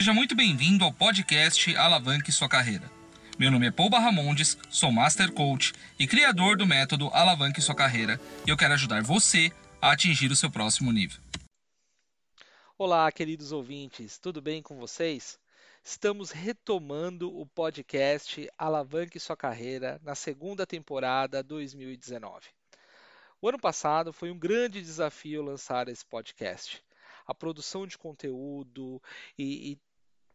Seja muito bem-vindo ao podcast Alavanque Sua Carreira. Meu nome é Paul Barramondes, sou Master Coach e criador do método Alavanque Sua Carreira e eu quero ajudar você a atingir o seu próximo nível. Olá, queridos ouvintes, tudo bem com vocês? Estamos retomando o podcast Alavanque Sua Carreira na segunda temporada 2019. O ano passado foi um grande desafio lançar esse podcast. A produção de conteúdo e, e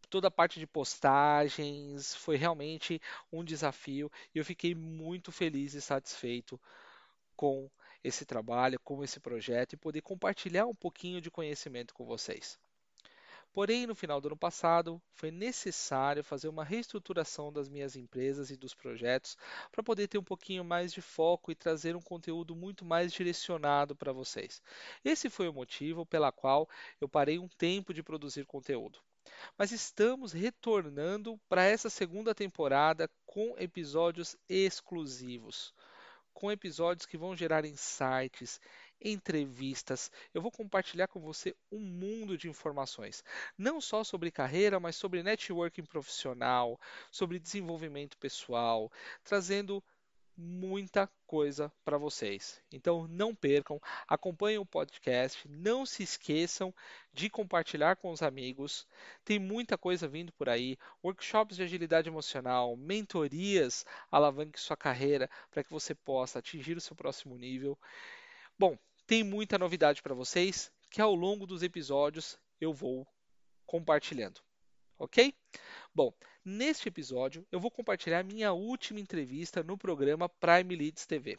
toda a parte de postagens foi realmente um desafio e eu fiquei muito feliz e satisfeito com esse trabalho, com esse projeto e poder compartilhar um pouquinho de conhecimento com vocês. Porém, no final do ano passado, foi necessário fazer uma reestruturação das minhas empresas e dos projetos para poder ter um pouquinho mais de foco e trazer um conteúdo muito mais direcionado para vocês. Esse foi o motivo pela qual eu parei um tempo de produzir conteúdo. Mas estamos retornando para essa segunda temporada com episódios exclusivos com episódios que vão gerar insights, entrevistas. Eu vou compartilhar com você um mundo de informações, não só sobre carreira, mas sobre networking profissional, sobre desenvolvimento pessoal, trazendo muita coisa para vocês. Então não percam, acompanhem o podcast, não se esqueçam de compartilhar com os amigos. Tem muita coisa vindo por aí, workshops de agilidade emocional, mentorias, alavanque sua carreira para que você possa atingir o seu próximo nível. Bom, tem muita novidade para vocês que ao longo dos episódios eu vou compartilhando. OK? Bom, neste episódio eu vou compartilhar minha última entrevista no programa Prime Leads TV.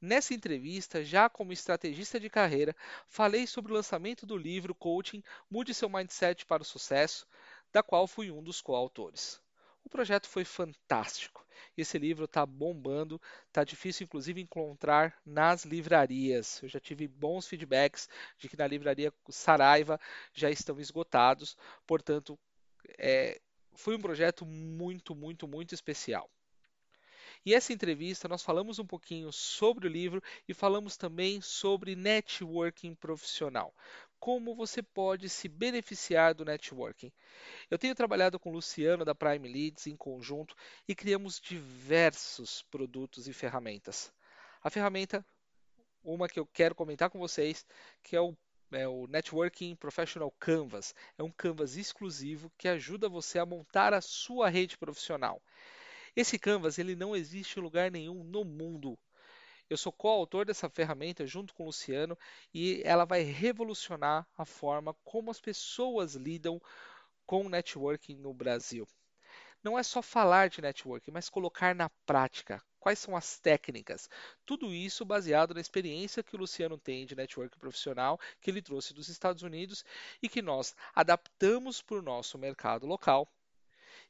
Nessa entrevista, já como estrategista de carreira, falei sobre o lançamento do livro Coaching Mude seu Mindset para o Sucesso, da qual fui um dos coautores. O projeto foi fantástico. Esse livro está bombando, está difícil inclusive encontrar nas livrarias. Eu já tive bons feedbacks de que na livraria Saraiva já estão esgotados, portanto, é, foi um projeto muito, muito, muito especial. E essa entrevista nós falamos um pouquinho sobre o livro e falamos também sobre networking profissional. Como você pode se beneficiar do networking. Eu tenho trabalhado com o Luciano da Prime Leads em conjunto e criamos diversos produtos e ferramentas. A ferramenta, uma que eu quero comentar com vocês, que é o é o Networking Professional Canvas. É um canvas exclusivo que ajuda você a montar a sua rede profissional. Esse canvas ele não existe em lugar nenhum no mundo. Eu sou coautor dessa ferramenta junto com o Luciano e ela vai revolucionar a forma como as pessoas lidam com networking no Brasil não é só falar de networking, mas colocar na prática. Quais são as técnicas? Tudo isso baseado na experiência que o Luciano tem de networking profissional, que ele trouxe dos Estados Unidos e que nós adaptamos para o nosso mercado local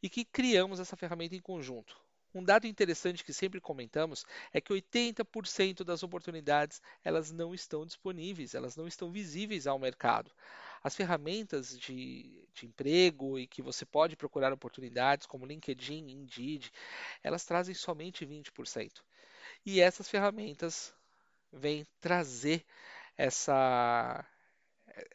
e que criamos essa ferramenta em conjunto. Um dado interessante que sempre comentamos é que 80% das oportunidades elas não estão disponíveis, elas não estão visíveis ao mercado. As ferramentas de, de emprego e que você pode procurar oportunidades, como LinkedIn, Indeed, elas trazem somente 20%. E essas ferramentas vêm trazer essa,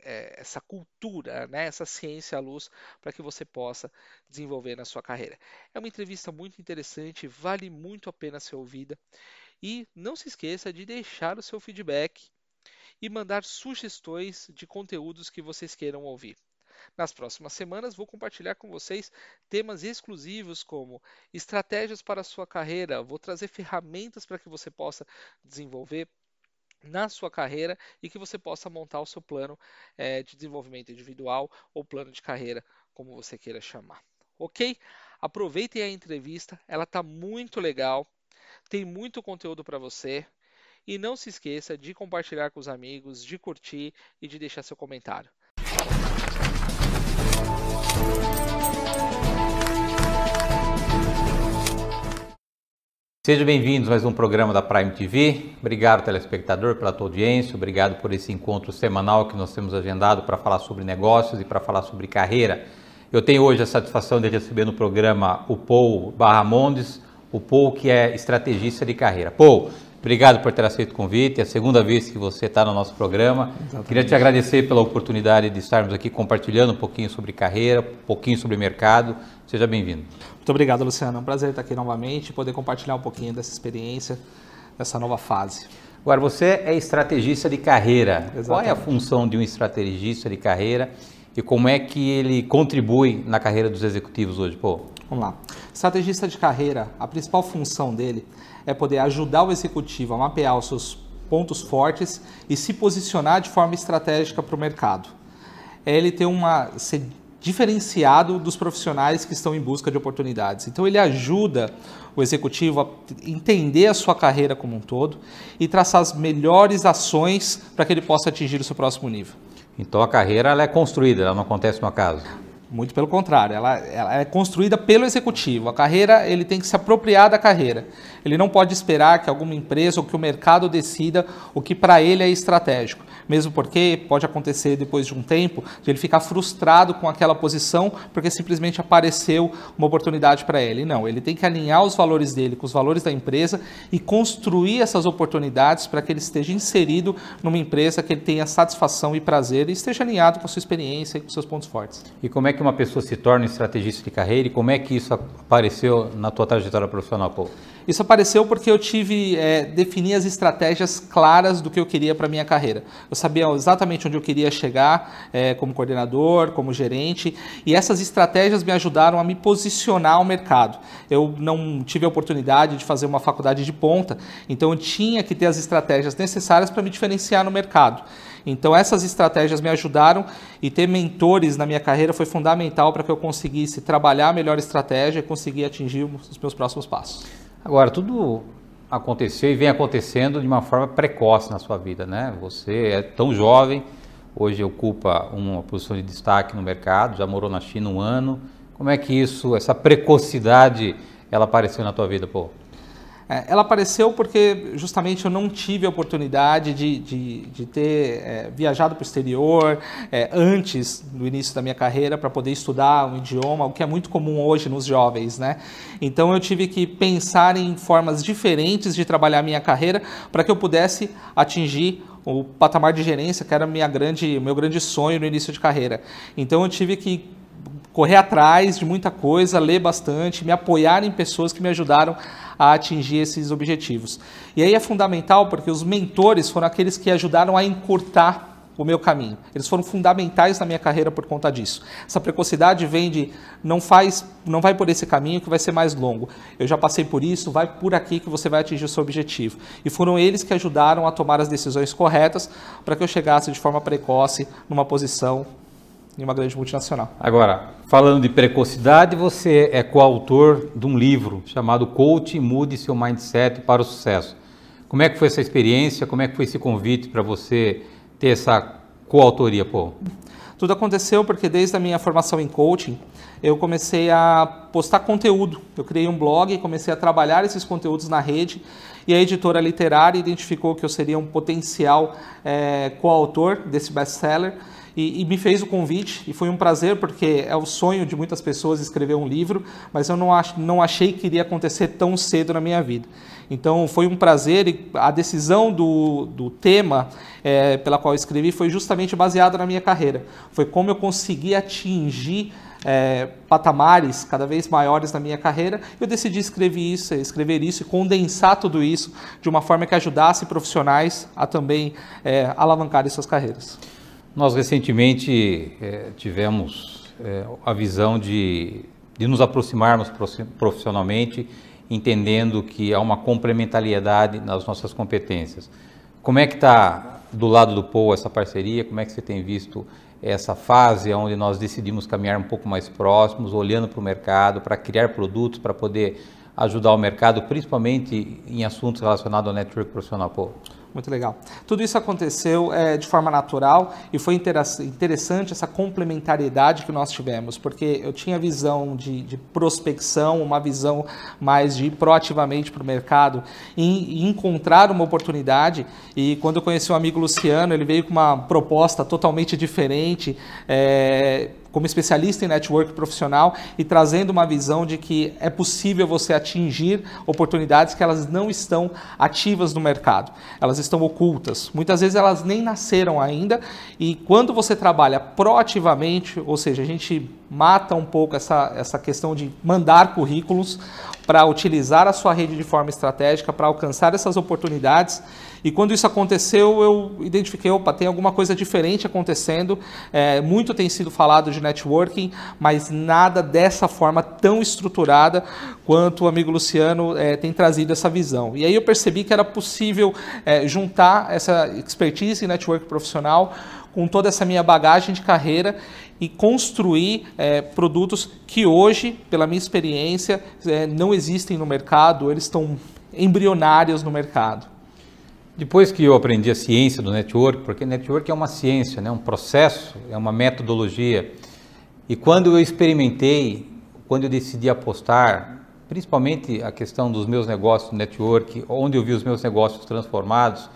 é, essa cultura, né, essa ciência à luz para que você possa desenvolver na sua carreira. É uma entrevista muito interessante, vale muito a pena ser ouvida. E não se esqueça de deixar o seu feedback e mandar sugestões de conteúdos que vocês queiram ouvir. Nas próximas semanas vou compartilhar com vocês temas exclusivos como estratégias para a sua carreira, vou trazer ferramentas para que você possa desenvolver na sua carreira e que você possa montar o seu plano é, de desenvolvimento individual ou plano de carreira, como você queira chamar. Ok? Aproveitem a entrevista, ela está muito legal, tem muito conteúdo para você. E não se esqueça de compartilhar com os amigos, de curtir e de deixar seu comentário. Sejam bem-vindos a mais um programa da Prime TV. Obrigado, telespectador, pela tua audiência. Obrigado por esse encontro semanal que nós temos agendado para falar sobre negócios e para falar sobre carreira. Eu tenho hoje a satisfação de receber no programa o Paul Barramondes, o Paul que é estrategista de carreira. Paul, Obrigado por ter aceito o convite. É a segunda vez que você está no nosso programa. Exatamente. Queria te agradecer pela oportunidade de estarmos aqui compartilhando um pouquinho sobre carreira, um pouquinho sobre mercado. Seja bem-vindo. Muito obrigado, Luciano. É um prazer estar aqui novamente e poder compartilhar um pouquinho dessa experiência, dessa nova fase. Agora, você é estrategista de carreira. Exatamente. Qual é a função de um estrategista de carreira e como é que ele contribui na carreira dos executivos hoje? Pô? Vamos lá. Estrategista de carreira, a principal função dele é poder ajudar o executivo a mapear os seus pontos fortes e se posicionar de forma estratégica para o mercado. É ele ter uma ser diferenciado dos profissionais que estão em busca de oportunidades. Então ele ajuda o executivo a entender a sua carreira como um todo e traçar as melhores ações para que ele possa atingir o seu próximo nível. Então a carreira ela é construída, ela não acontece no acaso. Muito pelo contrário, ela, ela, é construída pelo executivo. A carreira, ele tem que se apropriar da carreira. Ele não pode esperar que alguma empresa ou que o mercado decida o que para ele é estratégico mesmo porque pode acontecer depois de um tempo de ele ficar frustrado com aquela posição porque simplesmente apareceu uma oportunidade para ele. Não, ele tem que alinhar os valores dele com os valores da empresa e construir essas oportunidades para que ele esteja inserido numa empresa que ele tenha satisfação e prazer e esteja alinhado com a sua experiência e com seus pontos fortes. E como é que uma pessoa se torna estrategista de carreira e como é que isso apareceu na tua trajetória profissional, Paulo? Isso apareceu porque eu tive é, definir as estratégias claras do que eu queria para minha carreira. Eu sabia exatamente onde eu queria chegar é, como coordenador, como gerente, e essas estratégias me ajudaram a me posicionar ao mercado. Eu não tive a oportunidade de fazer uma faculdade de ponta, então eu tinha que ter as estratégias necessárias para me diferenciar no mercado. Então essas estratégias me ajudaram e ter mentores na minha carreira foi fundamental para que eu conseguisse trabalhar a melhor estratégia e conseguir atingir os meus próximos passos. Agora, tudo aconteceu e vem acontecendo de uma forma precoce na sua vida, né? Você é tão jovem, hoje ocupa uma posição de destaque no mercado, já morou na China um ano. Como é que isso, essa precocidade, ela apareceu na tua vida, pô? É, ela apareceu porque justamente eu não tive a oportunidade de, de, de ter é, viajado para o exterior é, antes do início da minha carreira para poder estudar um idioma, o que é muito comum hoje nos jovens, né? Então eu tive que pensar em formas diferentes de trabalhar a minha carreira para que eu pudesse atingir o patamar de gerência, que era minha grande, meu grande sonho no início de carreira. Então eu tive que correr atrás de muita coisa, ler bastante, me apoiar em pessoas que me ajudaram a atingir esses objetivos. E aí é fundamental porque os mentores foram aqueles que ajudaram a encurtar o meu caminho. Eles foram fundamentais na minha carreira por conta disso. Essa precocidade vem de não faz, não vai por esse caminho que vai ser mais longo. Eu já passei por isso, vai por aqui que você vai atingir o seu objetivo. E foram eles que ajudaram a tomar as decisões corretas para que eu chegasse de forma precoce numa posição em uma grande multinacional. Agora, falando de precocidade, você é coautor de um livro chamado Coach Mude Seu Mindset para o Sucesso. Como é que foi essa experiência? Como é que foi esse convite para você ter essa coautoria? Tudo aconteceu porque desde a minha formação em coaching, eu comecei a postar conteúdo. Eu criei um blog e comecei a trabalhar esses conteúdos na rede. E a editora literária identificou que eu seria um potencial é, coautor desse best-seller e, e, me fez o convite e foi um prazer porque é o sonho de muitas pessoas escrever um livro, mas eu não, ach, não achei que iria acontecer tão cedo na minha vida. Então foi um prazer e a decisão do, do tema é, pela qual eu escrevi foi justamente baseada na minha carreira. Foi como eu consegui atingir é, patamares cada vez maiores na minha carreira, eu decidi escrever isso, escrever isso e condensar tudo isso de uma forma que ajudasse profissionais a também é, alavancarem suas carreiras. Nós recentemente é, tivemos é, a visão de, de nos aproximarmos profissionalmente, entendendo que há uma complementariedade nas nossas competências. Como é que está do lado do Paul essa parceria? Como é que você tem visto essa fase onde nós decidimos caminhar um pouco mais próximos, olhando para o mercado, para criar produtos, para poder ajudar o mercado, principalmente em assuntos relacionados ao network profissional, Paul? Muito legal. Tudo isso aconteceu é, de forma natural e foi interessante essa complementariedade que nós tivemos, porque eu tinha visão de, de prospecção, uma visão mais de ir proativamente para o mercado e, encontrar uma oportunidade. E quando eu conheci o amigo Luciano, ele veio com uma proposta totalmente diferente. É, como especialista em network profissional e trazendo uma visão de que é possível você atingir oportunidades que elas não estão ativas no mercado, elas estão ocultas. Muitas vezes elas nem nasceram ainda e quando você trabalha proativamente, ou seja, a gente mata um pouco essa, essa questão de mandar currículos para utilizar a sua rede de forma estratégica para alcançar essas oportunidades e quando isso aconteceu, eu identifiquei, opa, tem alguma coisa diferente acontecendo. É, muito tem sido falado de networking, mas nada dessa forma tão estruturada quanto o amigo Luciano é, tem trazido essa visão. E aí eu percebi que era possível é, juntar essa expertise em network profissional com toda essa minha bagagem de carreira e construir é, produtos que hoje, pela minha experiência, é, não existem no mercado, eles estão embrionários no mercado. Depois que eu aprendi a ciência do network, porque network é uma ciência, né, um processo, é uma metodologia. E quando eu experimentei, quando eu decidi apostar, principalmente a questão dos meus negócios network, onde eu vi os meus negócios transformados,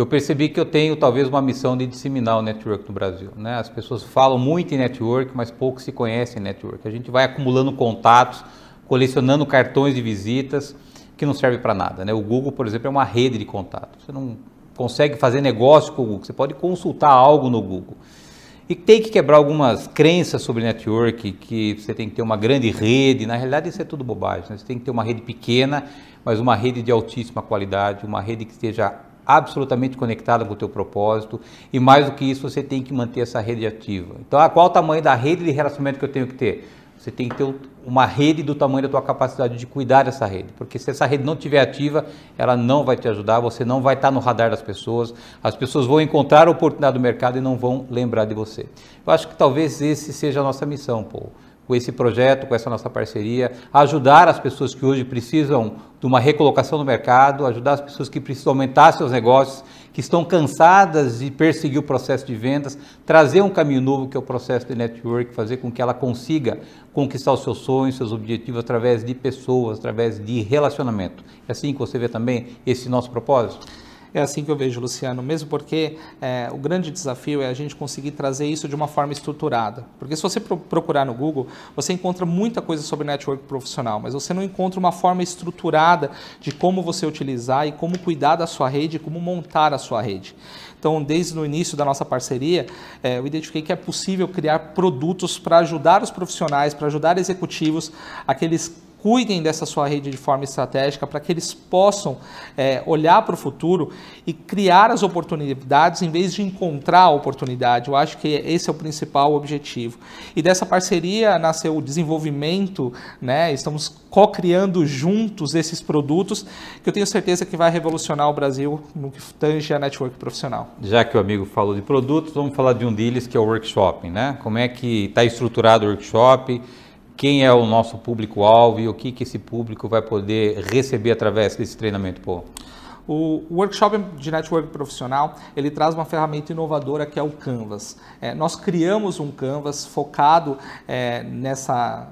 eu percebi que eu tenho talvez uma missão de disseminar o network no Brasil. Né? As pessoas falam muito em network, mas pouco se conhecem em network. A gente vai acumulando contatos, colecionando cartões de visitas que não serve para nada. Né? O Google, por exemplo, é uma rede de contatos. Você não consegue fazer negócio com o Google, você pode consultar algo no Google. E tem que quebrar algumas crenças sobre network, que você tem que ter uma grande rede. Na realidade, isso é tudo bobagem. Né? Você tem que ter uma rede pequena, mas uma rede de altíssima qualidade, uma rede que esteja absolutamente conectada com o teu propósito. E mais do que isso, você tem que manter essa rede ativa. Então, qual o tamanho da rede de relacionamento que eu tenho que ter? Você tem que ter uma rede do tamanho da tua capacidade de cuidar dessa rede, porque se essa rede não estiver ativa, ela não vai te ajudar, você não vai estar no radar das pessoas, as pessoas vão encontrar a oportunidade do mercado e não vão lembrar de você. Eu acho que talvez esse seja a nossa missão, Paul com esse projeto, com essa nossa parceria, ajudar as pessoas que hoje precisam de uma recolocação no mercado, ajudar as pessoas que precisam aumentar seus negócios, que estão cansadas de perseguir o processo de vendas, trazer um caminho novo que é o processo de network, fazer com que ela consiga conquistar os seus sonhos, seus objetivos através de pessoas, através de relacionamento. É assim que você vê também esse nosso propósito? É assim que eu vejo, Luciano, mesmo porque é, o grande desafio é a gente conseguir trazer isso de uma forma estruturada. Porque se você procurar no Google, você encontra muita coisa sobre network profissional, mas você não encontra uma forma estruturada de como você utilizar e como cuidar da sua rede, como montar a sua rede. Então, desde o início da nossa parceria, é, eu identifiquei que é possível criar produtos para ajudar os profissionais, para ajudar executivos, aqueles cuidem dessa sua rede de forma estratégica para que eles possam é, olhar para o futuro e criar as oportunidades em vez de encontrar a oportunidade. Eu acho que esse é o principal objetivo. E dessa parceria nasceu o desenvolvimento, né? estamos co-criando juntos esses produtos que eu tenho certeza que vai revolucionar o Brasil no que tange a network profissional. Já que o amigo falou de produtos, vamos falar de um deles que é o workshop. Né? Como é que está estruturado o workshop? Quem é o nosso público-alvo e o que, que esse público vai poder receber através desse treinamento? Pô? O workshop de network profissional ele traz uma ferramenta inovadora que é o Canvas. É, nós criamos um Canvas focado é, nessa,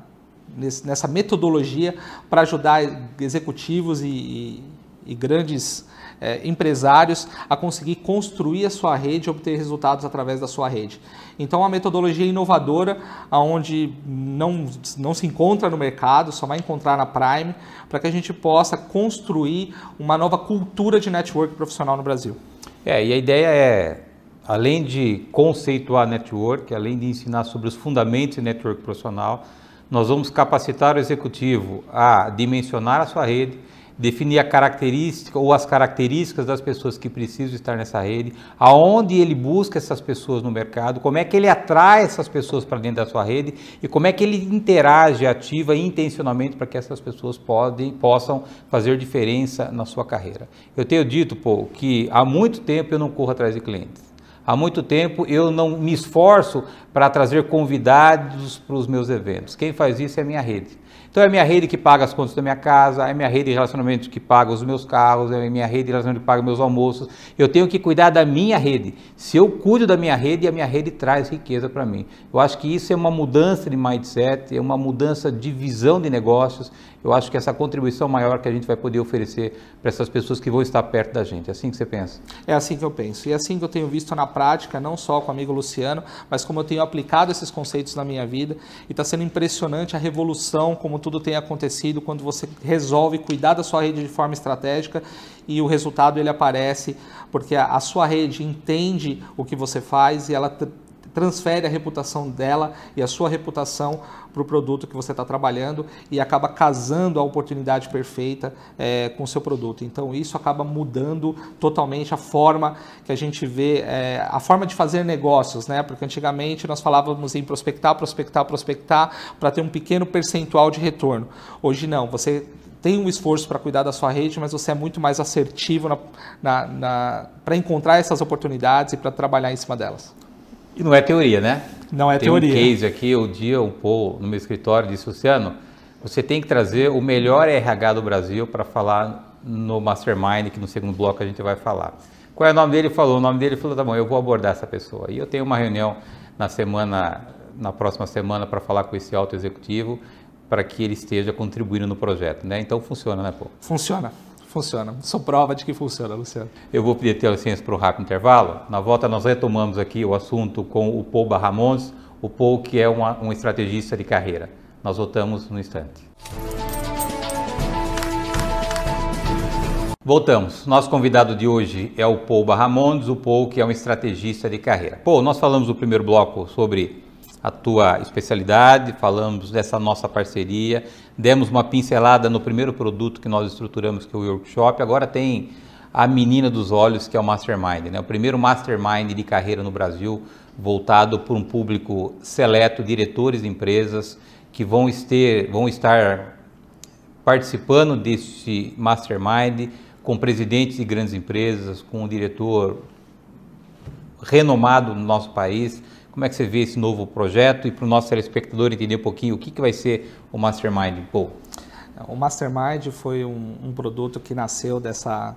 nessa metodologia para ajudar executivos e, e, grandes é, empresários a conseguir construir a sua rede e obter resultados através da sua rede. Então, é uma metodologia inovadora, onde não, não se encontra no mercado, só vai encontrar na Prime, para que a gente possa construir uma nova cultura de network profissional no Brasil. É, e a ideia é, além de conceituar network, além de ensinar sobre os fundamentos de network profissional, nós vamos capacitar o executivo a dimensionar a sua rede, definir a característica ou as características das pessoas que precisam estar nessa rede, aonde ele busca essas pessoas no mercado, como é que ele atrai essas pessoas para dentro da sua rede e como é que ele interage ativa e intencionalmente para que essas pessoas podem, possam fazer diferença na sua carreira. Eu tenho dito, pô, que há muito tempo eu não corro atrás de clientes. Há muito tempo eu não me esforço para trazer convidados para os meus eventos. Quem faz isso é a minha rede. Então é a minha rede que paga as contas da minha casa, é a minha rede de relacionamento que paga os meus carros, é a minha rede de relacionamento que paga meus almoços. Eu tenho que cuidar da minha rede. Se eu cuido da minha rede, a minha rede traz riqueza para mim. Eu acho que isso é uma mudança de mindset, é uma mudança de visão de negócios. Eu acho que essa contribuição maior que a gente vai poder oferecer para essas pessoas que vão estar perto da gente. É assim que você pensa? É assim que eu penso. E é assim que eu tenho visto na prática, não só com o amigo Luciano, mas como eu tenho aplicado esses conceitos na minha vida. E está sendo impressionante a revolução, como tudo tem acontecido quando você resolve cuidar da sua rede de forma estratégica e o resultado ele aparece porque a, a sua rede entende o que você faz e ela transfere a reputação dela e a sua reputação para o produto que você está trabalhando e acaba casando a oportunidade perfeita é, com o seu produto. Então isso acaba mudando totalmente a forma que a gente vê, é, a forma de fazer negócios, né? Porque antigamente nós falávamos em prospectar, prospectar, prospectar para ter um pequeno percentual de retorno. Hoje não, você tem um esforço para cuidar da sua rede, mas você é muito mais assertivo para encontrar essas oportunidades e para trabalhar em cima delas. E não é teoria, né? Não é tem teoria. Tem um case aqui, o dia o Paul, no meu escritório, disse, Luciano, você tem que trazer o melhor RH do Brasil para falar no Mastermind, que no segundo bloco a gente vai falar. Qual é o nome dele? Ele falou, o nome dele falou, tá bom, eu vou abordar essa pessoa. E eu tenho uma reunião na semana, na próxima semana, para falar com esse alto executivo, para que ele esteja contribuindo no projeto, né? Então funciona, né, Paul? Funciona. Funciona. Sou prova de que funciona, Luciano. Eu vou pedir a licença para o rápido intervalo. Na volta, nós retomamos aqui o assunto com o Paul Barramons, o Paul que é uma, um estrategista de carreira. Nós voltamos no instante. Voltamos. Nosso convidado de hoje é o Paul Barramondes, o Paul que é um estrategista de carreira. Paul, nós falamos no primeiro bloco sobre a tua especialidade, falamos dessa nossa parceria, demos uma pincelada no primeiro produto que nós estruturamos, que é o workshop. Agora tem a menina dos olhos, que é o Mastermind, né? o primeiro Mastermind de carreira no Brasil, voltado para um público seleto, diretores de empresas que vão, ter, vão estar participando desse Mastermind com presidentes de grandes empresas, com um diretor renomado no nosso país como é que você vê esse novo projeto e para o nosso telespectador entender um pouquinho o que, que vai ser o Mastermind? Pô. O Mastermind foi um, um produto que nasceu dessa,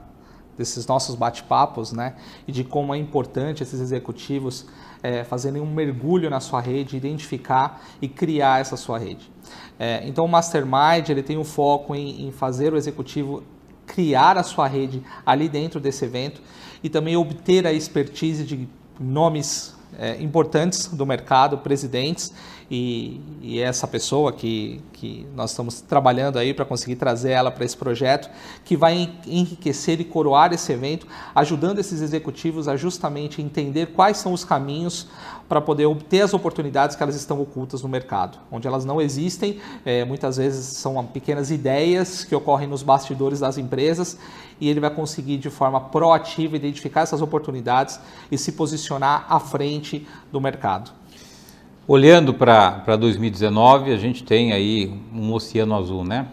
desses nossos bate-papos, né? E de como é importante esses executivos é, fazerem um mergulho na sua rede, identificar e criar essa sua rede. É, então o Mastermind ele tem um foco em, em fazer o executivo criar a sua rede ali dentro desse evento e também obter a expertise de nomes é, importantes do mercado, presidentes, e, e, essa pessoa que, que nós estamos trabalhando aí para conseguir trazer ela para esse projeto, que vai enriquecer e coroar esse evento, ajudando esses executivos a justamente entender quais são os caminhos para poder obter as oportunidades que elas estão ocultas no mercado, onde elas não existem, é, muitas vezes são pequenas ideias que ocorrem nos bastidores das empresas e ele vai conseguir de forma proativa identificar essas oportunidades e se posicionar à frente do mercado. Olhando para 2019, a gente tem aí um oceano azul, né?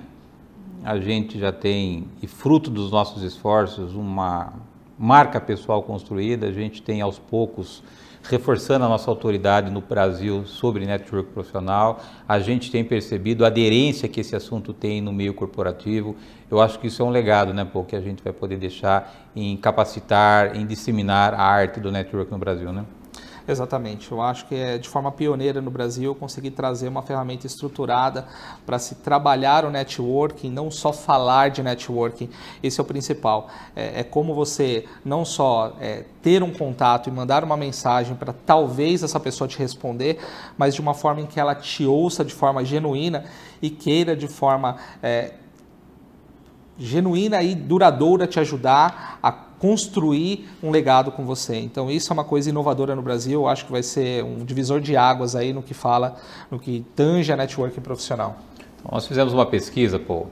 A gente já tem, e fruto dos nossos esforços, uma marca pessoal construída, a gente tem aos poucos reforçando a nossa autoridade no Brasil sobre network profissional. A gente tem percebido a aderência que esse assunto tem no meio corporativo. Eu acho que isso é um legado, né, Pô, que a gente vai poder deixar em capacitar, em disseminar a arte do network no Brasil, né? Exatamente. Eu acho que é de forma pioneira no Brasil conseguir trazer uma ferramenta estruturada para se trabalhar o networking, não só falar de networking. Esse é o principal. É, é como você não só é, ter um contato e mandar uma mensagem para talvez essa pessoa te responder, mas de uma forma em que ela te ouça de forma genuína e queira de forma é, genuína e duradoura te ajudar a construir um legado com você. Então isso é uma coisa inovadora no Brasil, eu acho que vai ser um divisor de águas aí no que fala, no que tange a networking profissional. Então, nós fizemos uma pesquisa, pô,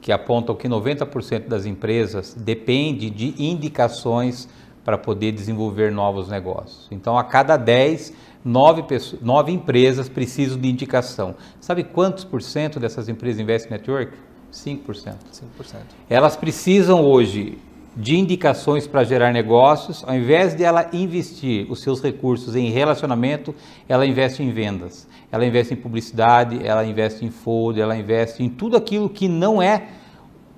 que aponta que 90% das empresas depende de indicações para poder desenvolver novos negócios. Então, a cada 10, 9, pessoas, 9 empresas precisam de indicação. Sabe quantos por cento dessas empresas investem em network? 5%. 5%. Elas precisam hoje de indicações para gerar negócios, ao invés de ela investir os seus recursos em relacionamento, ela investe em vendas, ela investe em publicidade, ela investe em folder, ela investe em tudo aquilo que não é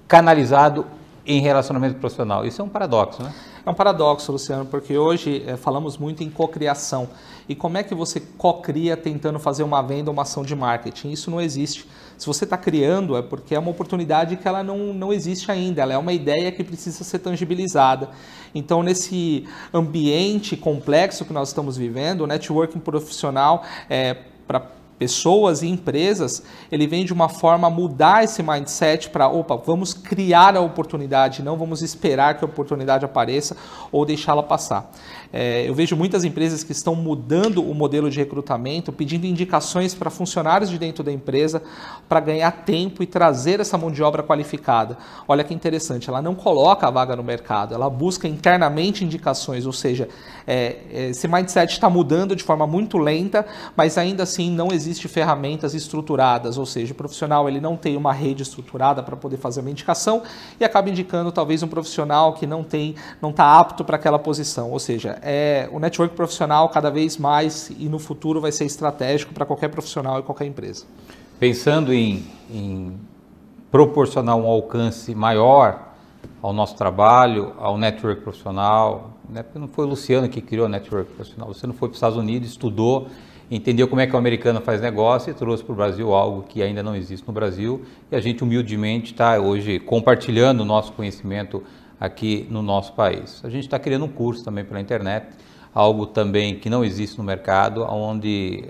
canalizado em relacionamento profissional. Isso é um paradoxo, né? É um paradoxo, Luciano, porque hoje é, falamos muito em cocriação. E como é que você cocria tentando fazer uma venda ou uma ação de marketing? Isso não existe. Se você está criando, é porque é uma oportunidade que ela não, não existe ainda, ela é uma ideia que precisa ser tangibilizada. Então, nesse ambiente complexo que nós estamos vivendo, o networking profissional é, para pessoas e empresas, ele vem de uma forma mudar esse mindset para, opa, vamos criar a oportunidade, não vamos esperar que a oportunidade apareça ou deixá-la passar. É, eu vejo muitas empresas que estão mudando o modelo de recrutamento, pedindo indicações para funcionários de dentro da empresa para ganhar tempo e trazer essa mão de obra qualificada. Olha que interessante, ela não coloca a vaga no mercado, ela busca internamente indicações, ou seja, é, esse mindset está mudando de forma muito lenta, mas ainda assim não existe ferramentas estruturadas, ou seja, o profissional ele não tem uma rede estruturada para poder fazer uma indicação e acaba indicando talvez um profissional que não tem, não está apto para aquela posição, ou seja, é, o network profissional cada vez mais e no futuro vai ser estratégico para qualquer profissional e qualquer empresa. Pensando em, em proporcionar um alcance maior ao nosso trabalho, ao network profissional, né? não foi o Luciano que criou o network profissional, você não foi para os Estados Unidos, estudou, entendeu como é que o americano faz negócio e trouxe para o Brasil algo que ainda não existe no Brasil e a gente humildemente está hoje compartilhando o nosso conhecimento aqui no nosso país. A gente está criando um curso também pela internet, algo também que não existe no mercado, onde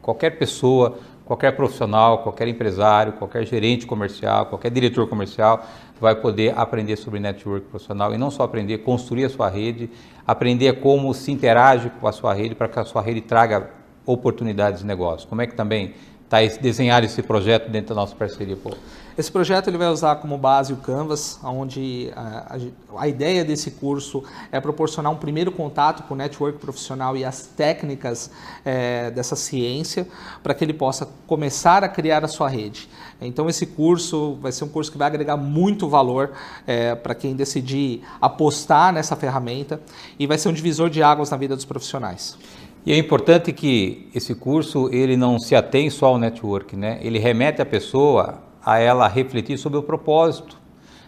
qualquer pessoa, qualquer profissional, qualquer empresário, qualquer gerente comercial, qualquer diretor comercial vai poder aprender sobre network profissional e não só aprender, construir a sua rede, aprender como se interage com a sua rede para que a sua rede traga oportunidades de negócio. Como é que também está desenhar esse projeto dentro da nossa parceria? Pô? Esse projeto ele vai usar como base o Canvas, onde a, a, a, ideia desse curso é proporcionar um primeiro contato com o network profissional e as técnicas é, dessa ciência para que ele possa começar a criar a sua rede. Então esse curso vai ser um curso que vai agregar muito valor é, para quem decidir apostar nessa ferramenta e vai ser um divisor de águas na vida dos profissionais. E é importante que esse curso ele não se atém só ao network, né? Ele remete a pessoa a ela refletir sobre o propósito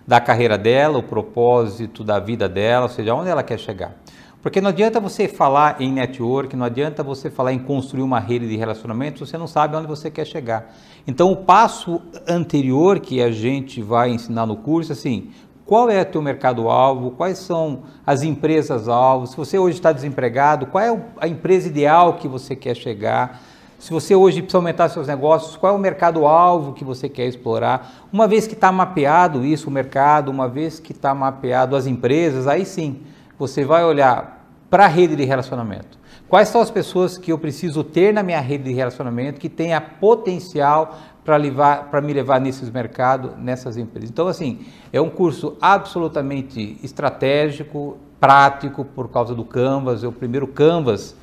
da carreira dela, o propósito da vida dela, ou seja, onde ela quer chegar. Porque não adianta você falar em network, não adianta você falar em construir uma rede de relacionamento, você não sabe onde você quer chegar. Então, o passo anterior que a gente vai ensinar no curso, assim, qual é o teu mercado-alvo, quais são as empresas-alvo, se você hoje está desempregado, qual é a empresa ideal que você quer chegar, se você hoje precisa aumentar seus negócios, qual é o mercado-alvo que você quer explorar. Uma vez que está mapeado isso, o mercado, uma vez que está mapeado as empresas, aí sim, você vai olhar para a rede de relacionamento. Quais são as pessoas que eu preciso ter na minha rede de relacionamento que tenha potencial para me levar nesses mercados, nessas empresas. Então, assim, é um curso absolutamente estratégico, prático, por causa do Canvas, é o primeiro Canvas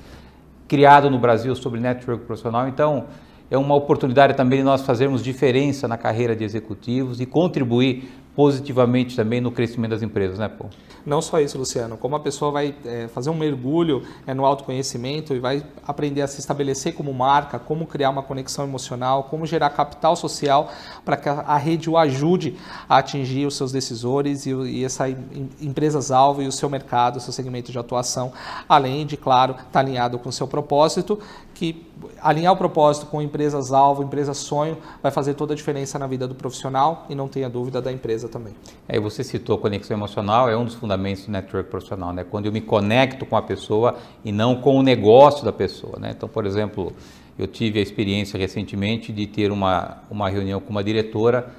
criado no Brasil sobre network profissional. Então, é uma oportunidade também de nós fazermos diferença na carreira de executivos e contribuir positivamente também no crescimento das empresas, né, Paul? Não só isso, Luciano. Como a pessoa vai é, fazer um mergulho é, no autoconhecimento e vai aprender a se estabelecer como marca, como criar uma conexão emocional, como gerar capital social para que a, a, rede o ajude a atingir os seus decisores e, e essa em, empresas-alvo e o seu mercado, seu segmento de atuação, além de, claro, estar tá alinhado com o seu propósito, que alinhar o propósito com empresas-alvo, empresas-sonho, vai fazer toda a diferença na vida do profissional e não tenha dúvida da empresa também. É, você citou conexão emocional, é um dos fundamentos do network profissional, né? Quando eu me conecto com a pessoa e não com o negócio da pessoa, né? Então, por exemplo, eu tive a experiência recentemente de ter uma, uma reunião com uma diretora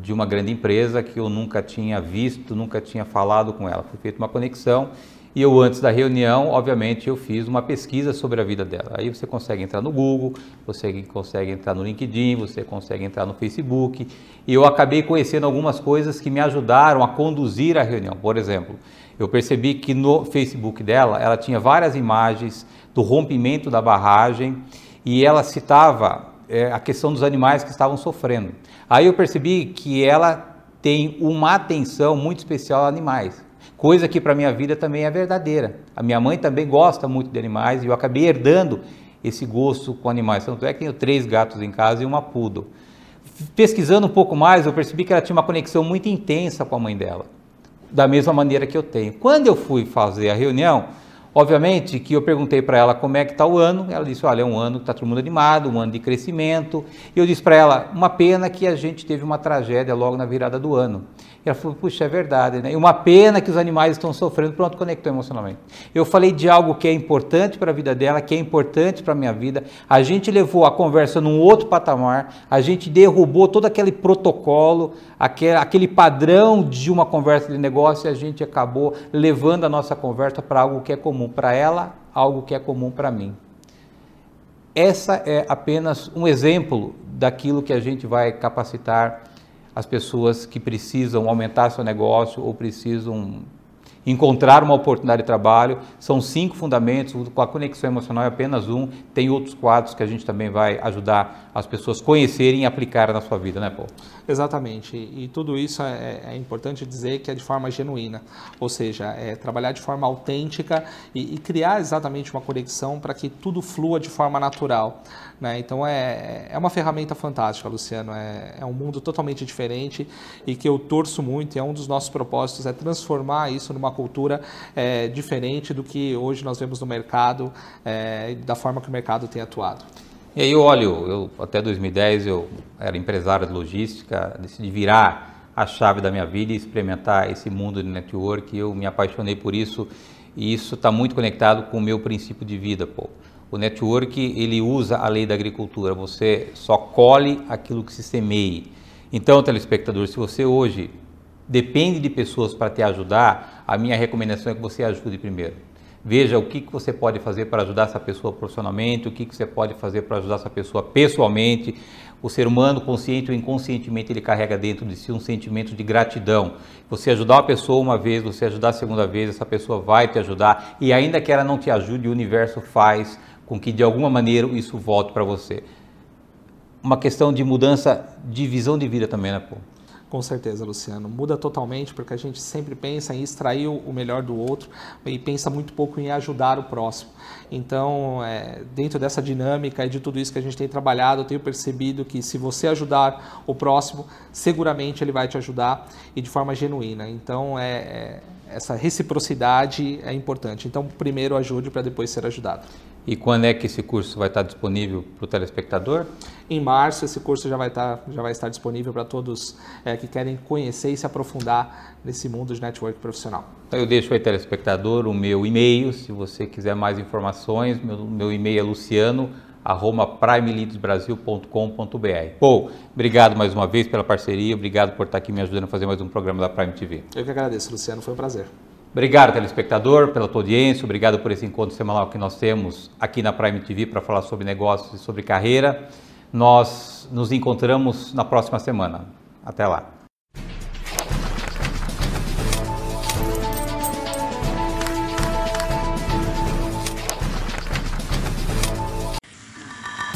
de uma grande empresa que eu nunca tinha visto, nunca tinha falado com ela. Foi feita uma conexão e eu, antes da reunião, obviamente, eu fiz uma pesquisa sobre a vida dela. Aí você consegue entrar no Google, você consegue entrar no LinkedIn, você consegue entrar no Facebook. E eu acabei conhecendo algumas coisas que me ajudaram a conduzir a reunião. Por exemplo, eu percebi que no Facebook dela, ela tinha várias imagens do rompimento da barragem e ela citava é, a questão dos animais que estavam sofrendo. Aí eu percebi que ela tem uma atenção muito especial a animais coisa que para minha vida também é verdadeira. A minha mãe também gosta muito de animais e eu acabei herdando esse gosto com animais. Tanto é que tenho três gatos em casa e uma poodle. Pesquisando um pouco mais, eu percebi que ela tinha uma conexão muito intensa com a mãe dela. da mesma maneira que eu tenho. Quando eu fui fazer a reunião, Obviamente que eu perguntei para ela como é que está o ano, ela disse, olha, é um ano que está todo mundo animado, um ano de crescimento. E eu disse para ela, uma pena que a gente teve uma tragédia logo na virada do ano. E ela falou, puxa, é verdade, né? E uma pena que os animais estão sofrendo, pronto, conectou emocionalmente. Eu falei de algo que é importante para a vida dela, que é importante para a minha vida. A gente levou a conversa num outro patamar, a gente derrubou todo aquele protocolo, aquele, padrão de uma conversa de negócio e a gente acabou levando a nossa conversa para algo que é comum para ela, algo que é comum para mim. Essa é apenas um exemplo daquilo que a gente vai capacitar as pessoas que precisam aumentar seu negócio ou precisam encontrar uma oportunidade de trabalho. São cinco fundamentos, com a conexão emocional é apenas um. Tem outros quadros que a gente também vai ajudar as pessoas conhecerem e aplicar na sua vida, né, Paulo? Exatamente. E tudo isso é, é importante dizer que é de forma genuína, ou seja, é trabalhar de forma autêntica e, e criar exatamente uma conexão para que tudo flua de forma natural. Né? Então é, é uma ferramenta fantástica, Luciano. É, é um mundo totalmente diferente e que eu torço muito. E é um dos nossos propósitos é transformar isso numa cultura é, diferente do que hoje nós vemos no mercado, é, da forma que o mercado tem atuado. E aí eu olho, eu, até 2010 eu era empresário de logística, decidi virar a chave da minha vida e experimentar esse mundo de network. Eu me apaixonei por isso e isso está muito conectado com o meu princípio de vida, pô. O network ele usa a lei da agricultura. Você só colhe aquilo que se semeia. Então, telespectador, se você hoje depende de pessoas para te ajudar, a minha recomendação é que você ajude primeiro. Veja o que, que você pode fazer para ajudar essa pessoa profissionalmente, o que, que você pode fazer para ajudar essa pessoa pessoalmente. O ser humano, consciente ou inconscientemente, ele carrega dentro de si um sentimento de gratidão. Você ajudar uma pessoa uma vez, você ajudar a segunda vez, essa pessoa vai te ajudar. E ainda que ela não te ajude, o universo faz com que de alguma maneira isso volte para você. Uma questão de mudança de visão de vida também, né, pô? Com certeza, Luciano. Muda totalmente porque a gente sempre pensa em extrair o melhor do outro e pensa muito pouco em ajudar o próximo. Então, é, dentro dessa dinâmica e de tudo isso que a gente tem trabalhado, eu tenho percebido que se você ajudar o próximo, seguramente ele vai te ajudar e de forma genuína. Então, é, é essa reciprocidade é importante. Então, primeiro ajude para depois ser ajudado. E quando é que esse curso vai estar disponível para o telespectador? Em março, esse curso já vai estar, já vai estar disponível para todos é, que querem conhecer e se aprofundar nesse mundo de network profissional. Então, eu deixo aí, telespectador, o meu e-mail. Se você quiser mais informações, meu, meu e-mail é luciano arroba primeleadsbrasil.com.br. Pô, obrigado mais uma vez pela parceria, obrigado por estar aqui me ajudando a fazer mais um programa da Prime TV. Eu que agradeço, Luciano, foi um prazer. Obrigado, telespectador, pela tua audiência, obrigado por esse encontro semanal que nós temos aqui na Prime TV para falar sobre negócios e sobre carreira. Nós nos encontramos na próxima semana. Até lá.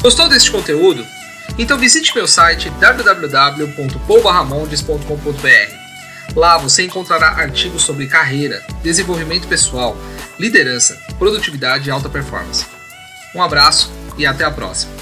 Gostou deste conteúdo? Então visite meu site www.poubarramondes.com.br Lá você encontrará artigos sobre carreira, desenvolvimento pessoal, liderança, produtividade e alta performance. Um abraço e até a próxima!